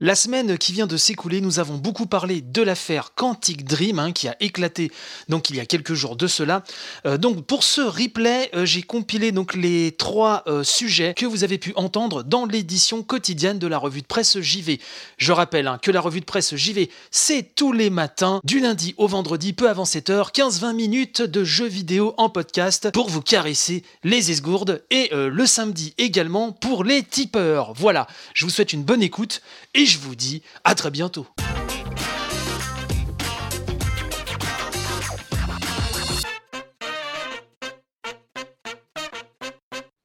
La semaine qui vient de s'écouler, nous avons beaucoup parlé de l'affaire Quantic Dream hein, qui a éclaté donc il y a quelques jours de cela. Euh, donc pour ce replay, euh, j'ai compilé donc les trois euh, sujets que vous avez pu entendre dans l'édition quotidienne de la revue de presse JV. Je rappelle hein, que la revue de presse JV, c'est tous les matins du lundi au vendredi peu avant 7h, 15-20 minutes de jeux vidéo en podcast pour vous caresser les esgourdes et le samedi également pour les tipeurs. Voilà, je vous souhaite une bonne écoute et je vous dis à très bientôt.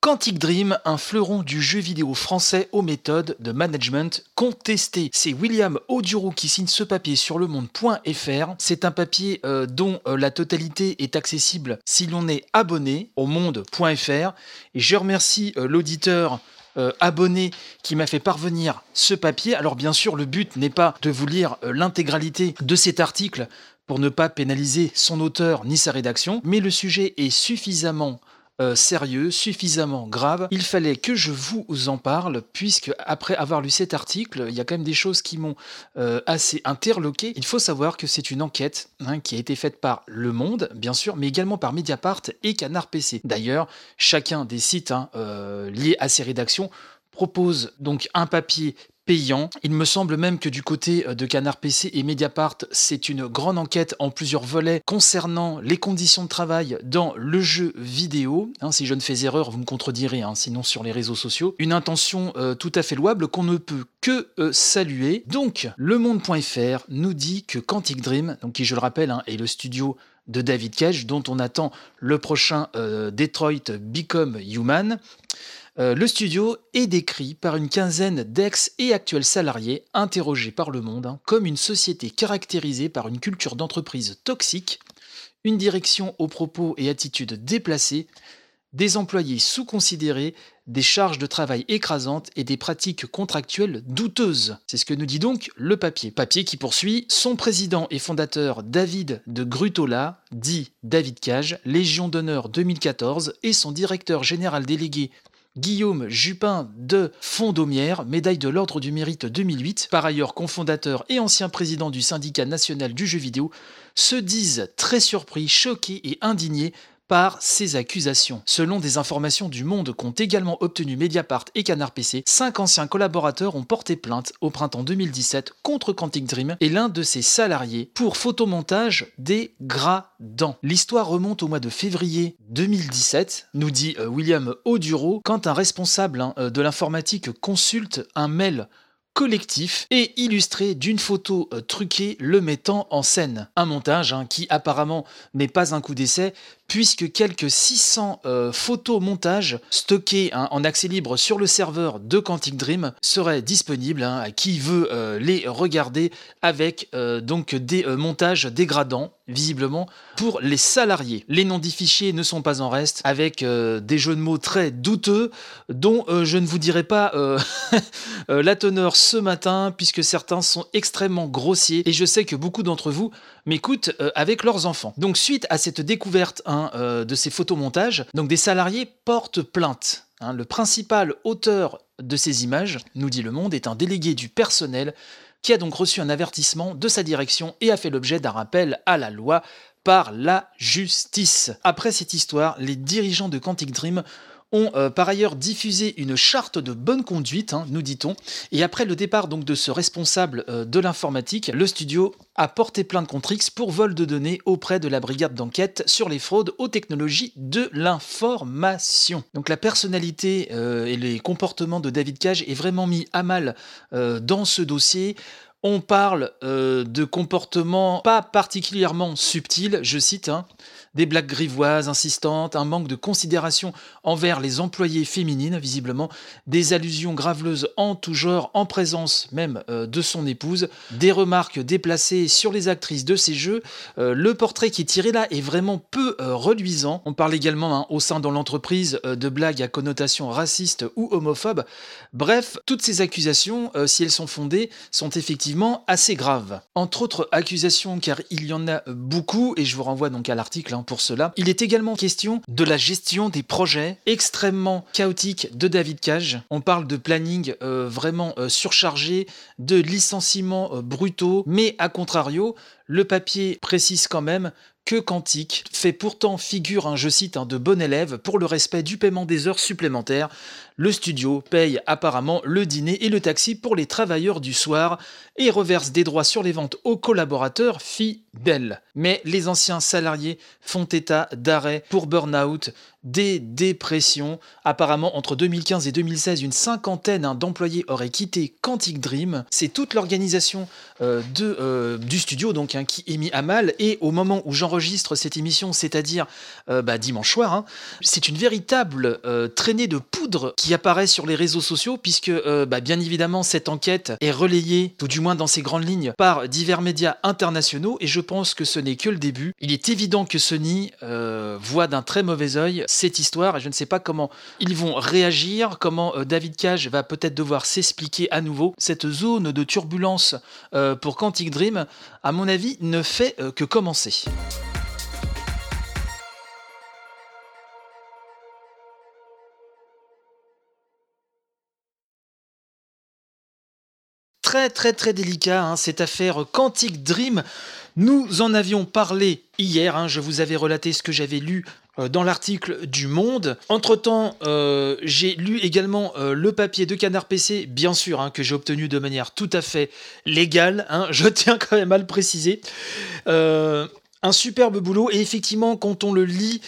Quantic Dream, un fleuron du jeu vidéo français aux méthodes de management contestées. C'est William Oduro qui signe ce papier sur le monde.fr. C'est un papier euh, dont euh, la totalité est accessible si l'on est abonné au monde.fr. Et je remercie euh, l'auditeur euh, abonné qui m'a fait parvenir ce papier. Alors bien sûr, le but n'est pas de vous lire euh, l'intégralité de cet article pour ne pas pénaliser son auteur ni sa rédaction, mais le sujet est suffisamment euh, sérieux, suffisamment grave. Il fallait que je vous en parle, puisque après avoir lu cet article, il y a quand même des choses qui m'ont euh, assez interloqué. Il faut savoir que c'est une enquête hein, qui a été faite par Le Monde, bien sûr, mais également par Mediapart et Canard PC. D'ailleurs, chacun des sites hein, euh, liés à ces rédactions propose donc un papier Il me semble même que du côté euh, de Canard PC et Mediapart, c'est une grande enquête en plusieurs volets concernant les conditions de travail dans le jeu vidéo. Hein, si je ne fais erreur, vous me contredirez, hein, sinon sur les réseaux sociaux. Une intention euh, tout à fait louable qu'on ne peut que euh, saluer. Donc, le monde.fr nous dit que Quantic Dream, donc qui je le rappelle hein, est le studio de David Cage, dont on attend le prochain Detroit Become Human, euh, le studio est décrit par une quinzaine d'ex et actuels salariés interrogés par le monde hein, comme une société caractérisée par une culture d'entreprise toxique, une direction aux propos et attitudes déplacées, des employés sous-considérés, des charges de travail écrasantes et des pratiques contractuelles douteuses. C'est ce que nous dit donc le papier. Papier qui poursuit son président et fondateur David de Grutola, dit David Cage, Légion d'honneur 2014, et son directeur général délégué Guillaume Jupin de Fondomière, médaille de l'Ordre du Mérite 2008, par ailleurs cofondateur et ancien président du syndicat national du jeu vidéo, se disent très surpris, choqués et indignés par ces accusations. Selon des informations du Monde qu'ont également obtenu Mediapart et Canard PC, cinq anciens collaborateurs ont porté plainte au printemps 2017 contre Quantic Dream et l'un de ses salariés pour photomontage des gradants. L'histoire remonte au mois de février 2017, nous dit euh, William Oduro, quand un responsable hein, euh, de l'informatique consulte un mail collectif et illustré d'une photo euh, truquée le mettant en scène. Un montage hein, qui apparemment n'est pas un coup d'essai puisque quelques 600 euh, photomontages stockés hein, en accès libre sur le serveur de Quantic Dream seraient disponibles hein, à qui veut euh, les regarder avec euh, donc des montages dégradants visiblement pour les salariés. Les noms des fichiers ne sont pas en reste avec des jeux de mots très douteux dont je ne vous dirai pas la teneur ce matin puisque certains sont extrêmement grossiers et je sais que beaucoup d'entre vous m'écoutent avec leurs enfants. Donc suite à cette découverte hein, euh, de ces photomontages. Donc des salariés portent plainte. Hein. Le principal auteur de ces images, nous dit Le Monde, est un délégué du personnel qui a donc reçu un avertissement de sa direction et a fait l'objet d'un rappel à la loi par la justice. Après cette histoire, les dirigeants de Quantic Dream ont euh, par ailleurs diffusé une charte de bonne conduite, hein, nous dit-on, et après le départ donc de ce responsable euh, de l'informatique, le studio a porté plainte contre X pour vol de données auprès de la brigade d'enquête sur les fraudes aux technologies de l'information. Donc la personnalité euh, et les comportements de David Cage est vraiment mis à mal dans ce dossier. On parle de comportements pas particulièrement subtils, je cite, hein, des blagues grivoises insistantes, un manque de considération envers les employés féminines, visiblement, des allusions graveleuses en tout genre, en présence même euh, de son épouse, des remarques déplacées sur les actrices de ces jeux, euh, le portrait qui est tiré là est vraiment peu euh, reluisant. On parle également hein, au sein de l'entreprise euh, de blagues à connotation raciste ou homophobe. Bref, toutes ces accusations, si elles sont fondées, sont effectivement assez graves. Entre autres accusations, car il y en a beaucoup, et je vous renvoie donc à l'article hein, pour cela, il est également question de la gestion des projets extrêmement chaotiques de David Cage. On parle de planning vraiment surchargé, de licenciements brutaux, mais à contrario, le papier précise quand même que Quantique fait pourtant figure, un je cite, un de bon élève pour le respect du paiement des heures supplémentaires. Le studio paye apparemment le dîner et le taxi pour les travailleurs du soir et reverse des droits sur les ventes aux collaborateurs fidèles. Mais les anciens salariés font état d'arrêt pour burn-out, des dépressions. Apparemment, entre 2015 et 2016, une cinquantaine hein, d'employés auraient quitté Quantic Dream. C'est toute l'organisation euh, euh, du studio donc hein, qui est mis à mal. Et au moment où j'enregistre cette émission, c'est-à-dire euh, bah, dimanche soir, hein, c'est une véritable traînée de poudre qui apparaît sur les réseaux sociaux, puisque bah, bien évidemment cette enquête est relayée, tout du moins dans ses grandes lignes, par divers médias internationaux. Et je pense que ce n'est que le début. Il est évident que Sony voit d'un très mauvais œil cette histoire et je ne sais pas comment ils vont réagir, comment euh, David Cage va peut-être devoir s'expliquer à nouveau. Cette zone de turbulence euh, pour Quantic Dream, à mon avis, ne fait euh, que commencer. Très très très délicat, hein, cette affaire Quantic Dream. Nous en avions parlé hier, hein, je vous avais relaté ce que j'avais lu euh, dans l'article du Monde. Entre-temps, euh, j'ai lu également euh, le papier de Canard PC, bien sûr, hein, que j'ai obtenu de manière tout à fait légale, je tiens quand même à le préciser. un superbe boulot, et effectivement, quand on le lit,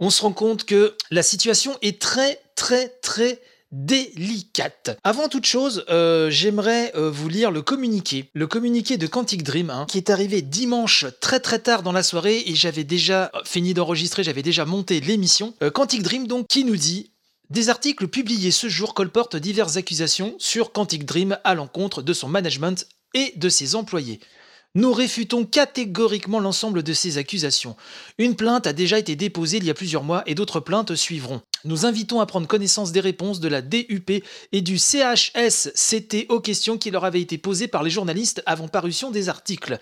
on se rend compte que la situation est très très très délicate. Avant toute chose, euh, j'aimerais euh, vous lire le communiqué, le communiqué de Quantic Dream, hein, qui est arrivé dimanche très très tard dans la soirée et j'avais déjà euh, fini d'enregistrer, j'avais déjà monté l'émission. Quantic Dream donc qui nous dit des articles publiés ce jour colportent diverses accusations sur Quantic Dream à l'encontre de son management et de ses employés. Nous réfutons catégoriquement l'ensemble de ces accusations. Une plainte a déjà été déposée il y a plusieurs mois et d'autres plaintes suivront. Nous invitons à prendre connaissance des réponses de la DUP et du CHSCT aux questions qui leur avaient été posées par les journalistes avant parution des articles.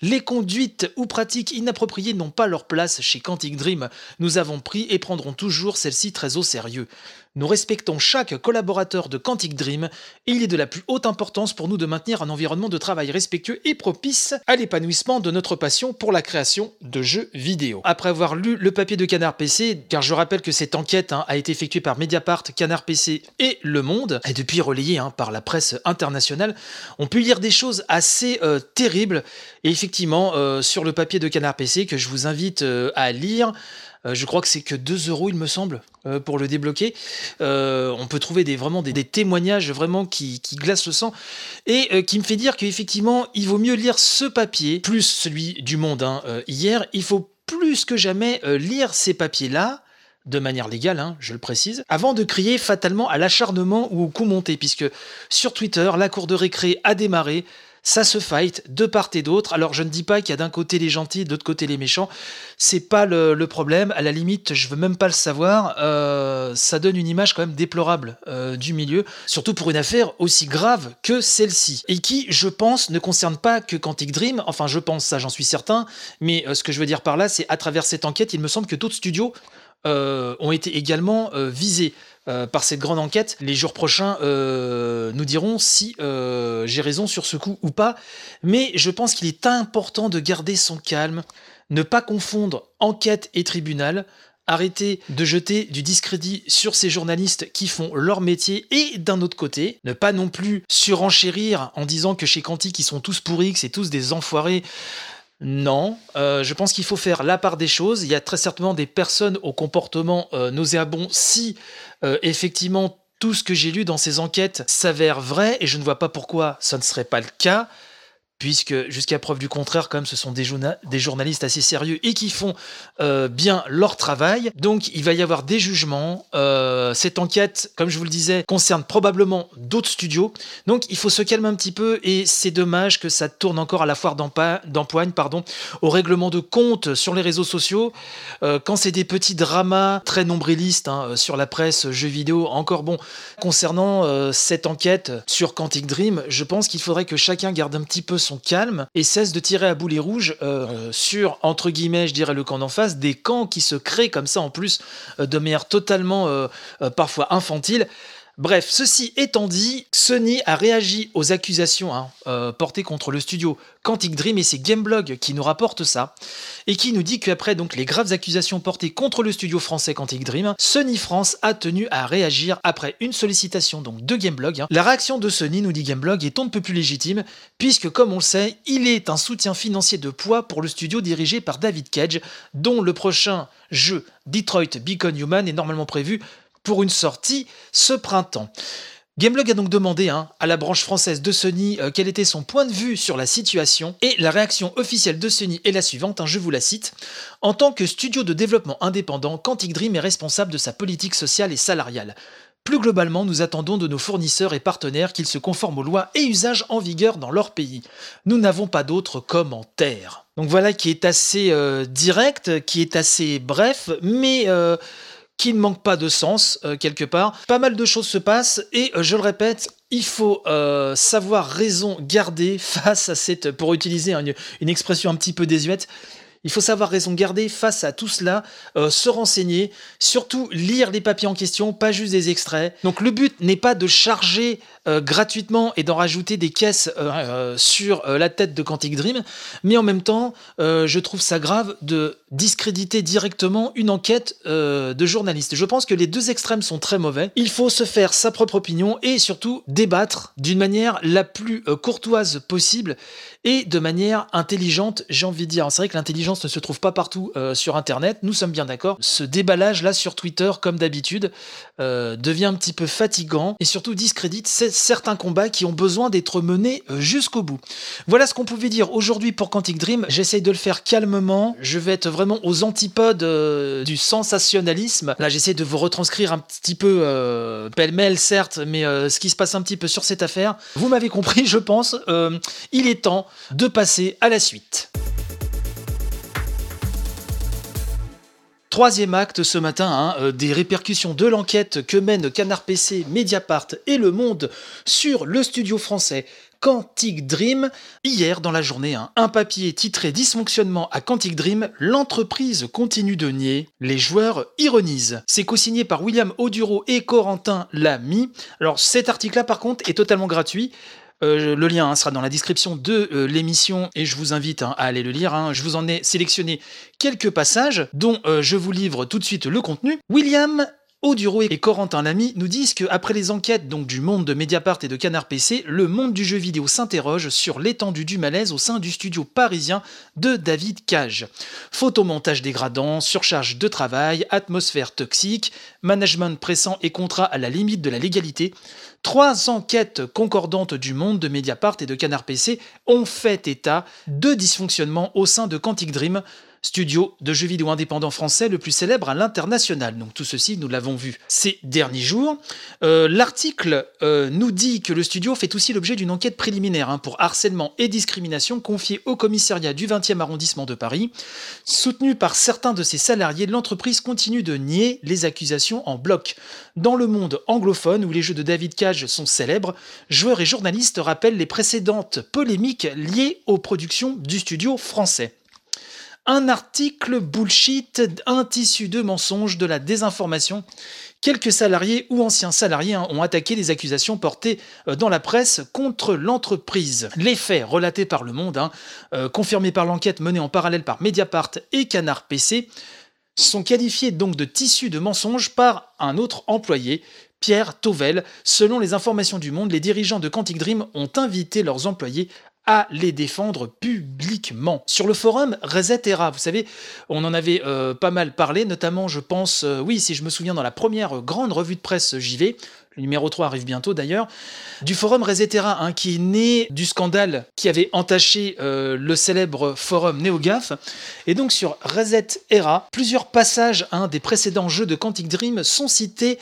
Les conduites ou pratiques inappropriées n'ont pas leur place chez Quantic Dream. Nous avons pris et prendrons toujours celles-ci très au sérieux. Nous respectons chaque collaborateur de Quantic Dream et il est de la plus haute importance pour nous de maintenir un environnement de travail respectueux et propice à l'épanouissement de notre passion pour la création de jeux vidéo. Après avoir lu le papier de Canard PC, car je rappelle que cette enquête hein, a été effectuée par Mediapart, Canard PC et Le Monde, et depuis relayée hein, par la presse internationale, on peut lire des choses assez euh, terribles. Et effectivement, euh, sur le papier de Canard PC que je vous invite euh, à lire, je crois que c'est que 2 euros, il me semble, pour le débloquer. On peut trouver des, vraiment des, témoignages vraiment qui, glacent le sang et qui me fait dire qu'effectivement, il vaut mieux lire ce papier, plus celui du Monde hein, hier. Il faut plus que jamais lire ces papiers-là de manière légale, hein, je le précise, avant de crier fatalement à l'acharnement ou au coup monté, puisque sur Twitter, la cour de récré a démarré, ça se fight de part et d'autre. Alors je ne dis pas qu'il y a d'un côté les gentils, de l'autre côté les méchants. C'est pas le, problème. À la limite, je veux même pas le savoir. Euh, ça donne une image quand même déplorable euh, du milieu, surtout pour une affaire aussi grave que celle-ci et qui, je pense, ne concerne pas que Quantic Dream. Enfin, je pense ça, j'en suis certain. Mais euh, ce que je veux dire par là, c'est à travers cette enquête, il me semble que d'autres studios ont été également visés. Euh, par cette grande enquête. Les jours prochains euh, nous dirons si euh, j'ai raison sur ce coup ou pas. Mais je pense qu'il est important de garder son calme, ne pas confondre enquête et tribunal. Arrêter de jeter du discrédit sur ces journalistes qui font leur métier et d'un autre côté, ne pas non plus surenchérir en disant que chez Quantique ils sont tous pourris, que c'est tous des enfoirés. Non, euh, je pense qu'il faut faire la part des choses. Il y a très certainement des personnes au comportement euh, nauséabond si euh, effectivement tout ce que j'ai lu dans ces enquêtes s'avère vrai, et je ne vois pas pourquoi ça ne serait pas le cas. Puisque jusqu'à preuve du contraire, quand même, ce sont des, journalistes assez sérieux et qui font euh, bien leur travail. Donc, il va y avoir des jugements. Euh, cette enquête, comme je vous le disais, concerne probablement d'autres studios. Donc, il faut se calmer un petit peu et c'est dommage que ça tourne encore à la foire d'empoigne, pardon, au règlement de compte sur les réseaux sociaux. Euh, quand c'est des petits dramas très nombrilistes hein, sur la presse, jeux vidéo, encore bon. Concernant cette enquête sur Quantic Dream, je pense qu'il faudrait que chacun garde un petit peu calme et cesse de tirer à boulet rouge euh, sur, entre guillemets, je dirais le camp d'en face, des camps qui se créent comme ça en plus euh, de manière totalement euh, parfois infantile. Bref, ceci étant dit, Sony a réagi aux accusations hein, euh, portées contre le studio Quantic Dream et c'est Gameblog qui nous rapporte ça et qui nous dit qu'après les graves accusations portées contre le studio français Quantic Dream, Sony France a tenu à réagir après une sollicitation donc de Gameblog. Hein. La réaction de Sony, nous dit Gameblog, est un peu plus légitime puisque comme on le sait, il est un soutien financier de poids pour le studio dirigé par David Cage, dont le prochain jeu Detroit Beacon Human est normalement prévu pour une sortie ce printemps. Gameblog a donc demandé hein, à la branche française de Sony euh, quel était son point de vue sur la situation, et la réaction officielle de Sony est la suivante, hein, je vous la cite. En tant que studio de développement indépendant, Quantic Dream est responsable de sa politique sociale et salariale. Plus globalement, nous attendons de nos fournisseurs et partenaires qu'ils se conforment aux lois et usages en vigueur dans leur pays. Nous n'avons pas d'autres commentaires. Donc voilà qui est assez euh, direct, qui est assez bref, mais... Euh, qui ne manque pas de sens euh, quelque part. Pas mal de choses se passent et euh, je le répète, il faut euh, savoir raison garder face à cette, pour utiliser une, une expression un petit peu désuète, il faut savoir raison garder face à tout cela, se renseigner, surtout lire les papiers en question, pas juste des extraits. Donc le but n'est pas de charger euh, gratuitement et d'en rajouter des caisses euh, euh, sur la tête de Quantic Dream, mais en même temps, je trouve ça grave de discréditer directement une enquête de journaliste. Je pense que les deux extrêmes sont très mauvais. Il faut se faire sa propre opinion et surtout débattre d'une manière la plus courtoise possible et de manière intelligente, j'ai envie de dire. C'est vrai que l'intelligence ne se trouve pas partout sur Internet, nous sommes bien d'accord. Ce déballage là sur Twitter, comme d'habitude, devient un petit peu fatigant et surtout discrédite certains combats qui ont besoin d'être menés euh, jusqu'au bout. Voilà ce qu'on pouvait dire aujourd'hui pour Quantic Dream. J'essaye de le faire calmement. Je vais être vraiment aux antipodes euh, du sensationnalisme. Là, j'essaie de vous retranscrire un petit peu euh, pêle-mêle, certes, mais ce qui se passe un petit peu sur cette affaire. Vous m'avez compris, je pense. il est temps de passer à la suite. Troisième acte ce matin, hein, euh, des répercussions de l'enquête que mènent Canard PC, Mediapart et Le Monde sur le studio français Quantic Dream. Hier, dans la journée, hein, un papier titré Dysfonctionnement à Quantic Dream, l'entreprise continue de nier, les joueurs ironisent. C'est co-signé par William Oduro et Corentin Lamy. Alors cet article-là, par contre, est totalement gratuit. Euh, le lien hein, sera dans la description de euh, l'émission et je vous invite hein, à aller le lire. Hein. Je vous en ai sélectionné quelques passages dont euh, je vous livre tout de suite le contenu. William Oduro et Corentin Lamy nous disent qu'après les enquêtes donc du monde de Mediapart et de Canard PC, le monde du jeu vidéo s'interroge sur l'étendue du malaise au sein du studio parisien de David Cage. Photomontage dégradant, surcharge de travail, atmosphère toxique, management pressant et contrat à la limite de la légalité. Trois enquêtes concordantes du monde de Mediapart et de Canard PC ont fait état de dysfonctionnements au sein de Quantic Dream, studio de jeux vidéo indépendant français le plus célèbre à l'international. Donc tout ceci, nous l'avons vu ces derniers jours. Euh, l'article euh, nous dit que le studio fait aussi l'objet d'une enquête préliminaire hein, pour harcèlement et discrimination confiée au commissariat du 20e arrondissement de Paris. Soutenu par certains de ses salariés, l'entreprise continue de nier les accusations en bloc. Dans le monde anglophone, où les jeux de David Cage sont célèbres, joueurs et journalistes rappellent les précédentes polémiques liées aux productions du studio français un article bullshit, un tissu de mensonges, de la désinformation. Quelques salariés ou anciens salariés hein, ont attaqué les accusations portées euh, dans la presse contre l'entreprise. Les faits relatés par Le Monde, hein, euh, confirmés par l'enquête menée en parallèle par Mediapart et Canard PC, sont qualifiés donc de tissu de mensonges par un autre employé, Pierre Tovel. Selon les informations du Monde, les dirigeants de Quantic Dream ont invité leurs employés à les défendre publiquement. Sur le forum Reset Era, vous savez, on en avait euh, pas mal parlé, notamment, je pense, euh, oui, si je me souviens, dans la première grande revue de presse JV, Le numéro 3 arrive bientôt d'ailleurs. Du forum Resetera, hein, qui est né du scandale qui avait entaché euh, le célèbre forum NeoGAF. Et donc sur Resetera, plusieurs passages hein, des précédents jeux de Quantic Dream sont cités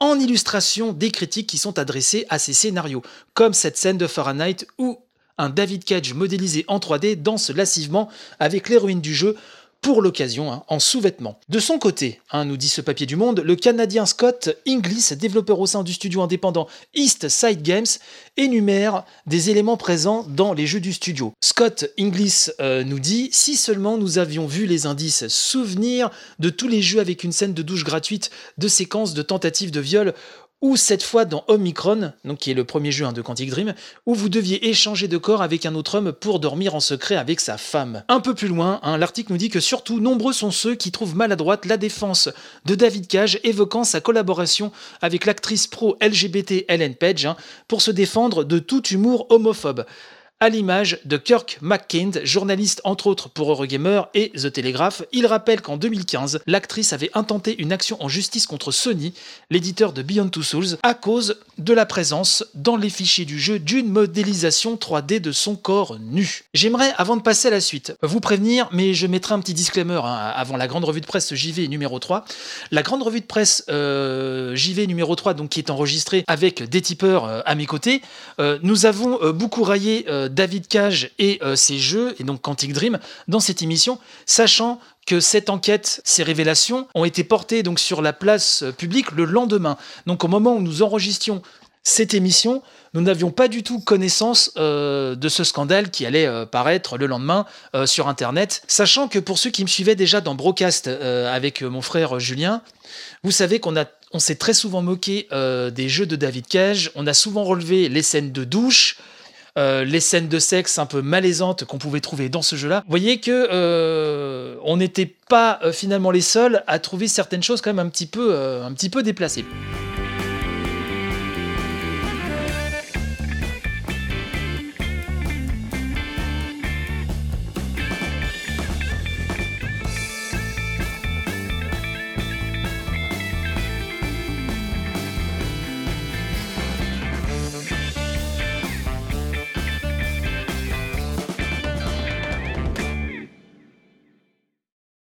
en illustration des critiques qui sont adressées à ces scénarios, comme cette scène de Fahrenheit où un David Cage modélisé en 3D danse lascivement avec l'héroïne du jeu pour l'occasion, hein, en sous-vêtements. De son côté, hein, nous dit ce papier du Monde, le Canadien Scott Inglis, développeur au sein du studio indépendant East Side Games, énumère des éléments présents dans les jeux du studio. Scott Inglis euh, nous dit si seulement nous avions vu les indices, souvenir de tous les jeux avec une scène de douche gratuite, de séquences de tentatives de viol ou cette fois dans Omicron, donc qui est le premier jeu hein, de Quantic Dream, où vous deviez échanger de corps avec un autre homme pour dormir en secret avec sa femme. Un peu plus loin, hein, l'article nous dit que surtout nombreux sont ceux qui trouvent maladroite la défense de David Cage évoquant sa collaboration avec l'actrice pro LGBT Ellen Page hein, pour se défendre de tout humour homophobe à l'image de Kirk McKind, journaliste entre autres pour Eurogamer et The Telegraph. Il rappelle qu'en 2015, l'actrice avait intenté une action en justice contre Sony, l'éditeur de Beyond Two Souls, à cause de la présence dans les fichiers du jeu d'une modélisation 3D de son corps nu. J'aimerais, avant de passer à la suite, vous prévenir, mais je mettrai un petit disclaimer hein, avant la grande revue de presse JV numéro 3. La grande revue de presse euh, JV numéro 3, donc qui est enregistrée avec des tipeurs euh, à mes côtés, euh, nous avons beaucoup raillé David Cage et euh, ses jeux, et donc Quantic Dream, dans cette émission, sachant que cette enquête, ces révélations ont été portées donc sur la place euh, publique le lendemain. Donc au moment où nous enregistions cette émission, nous n'avions pas du tout connaissance euh, de ce scandale qui allait paraître le lendemain sur Internet, sachant que pour ceux qui me suivaient déjà dans Broadcast avec mon frère Julien, vous savez qu'on a on s'est très souvent moqué des jeux de David Cage, on a souvent relevé les scènes de douche, euh, les scènes de sexe un peu malaisantes qu'on pouvait trouver dans ce jeu-là, vous voyez que euh, on n'était pas euh, finalement les seuls à trouver certaines choses quand même un petit peu, un petit peu déplacées.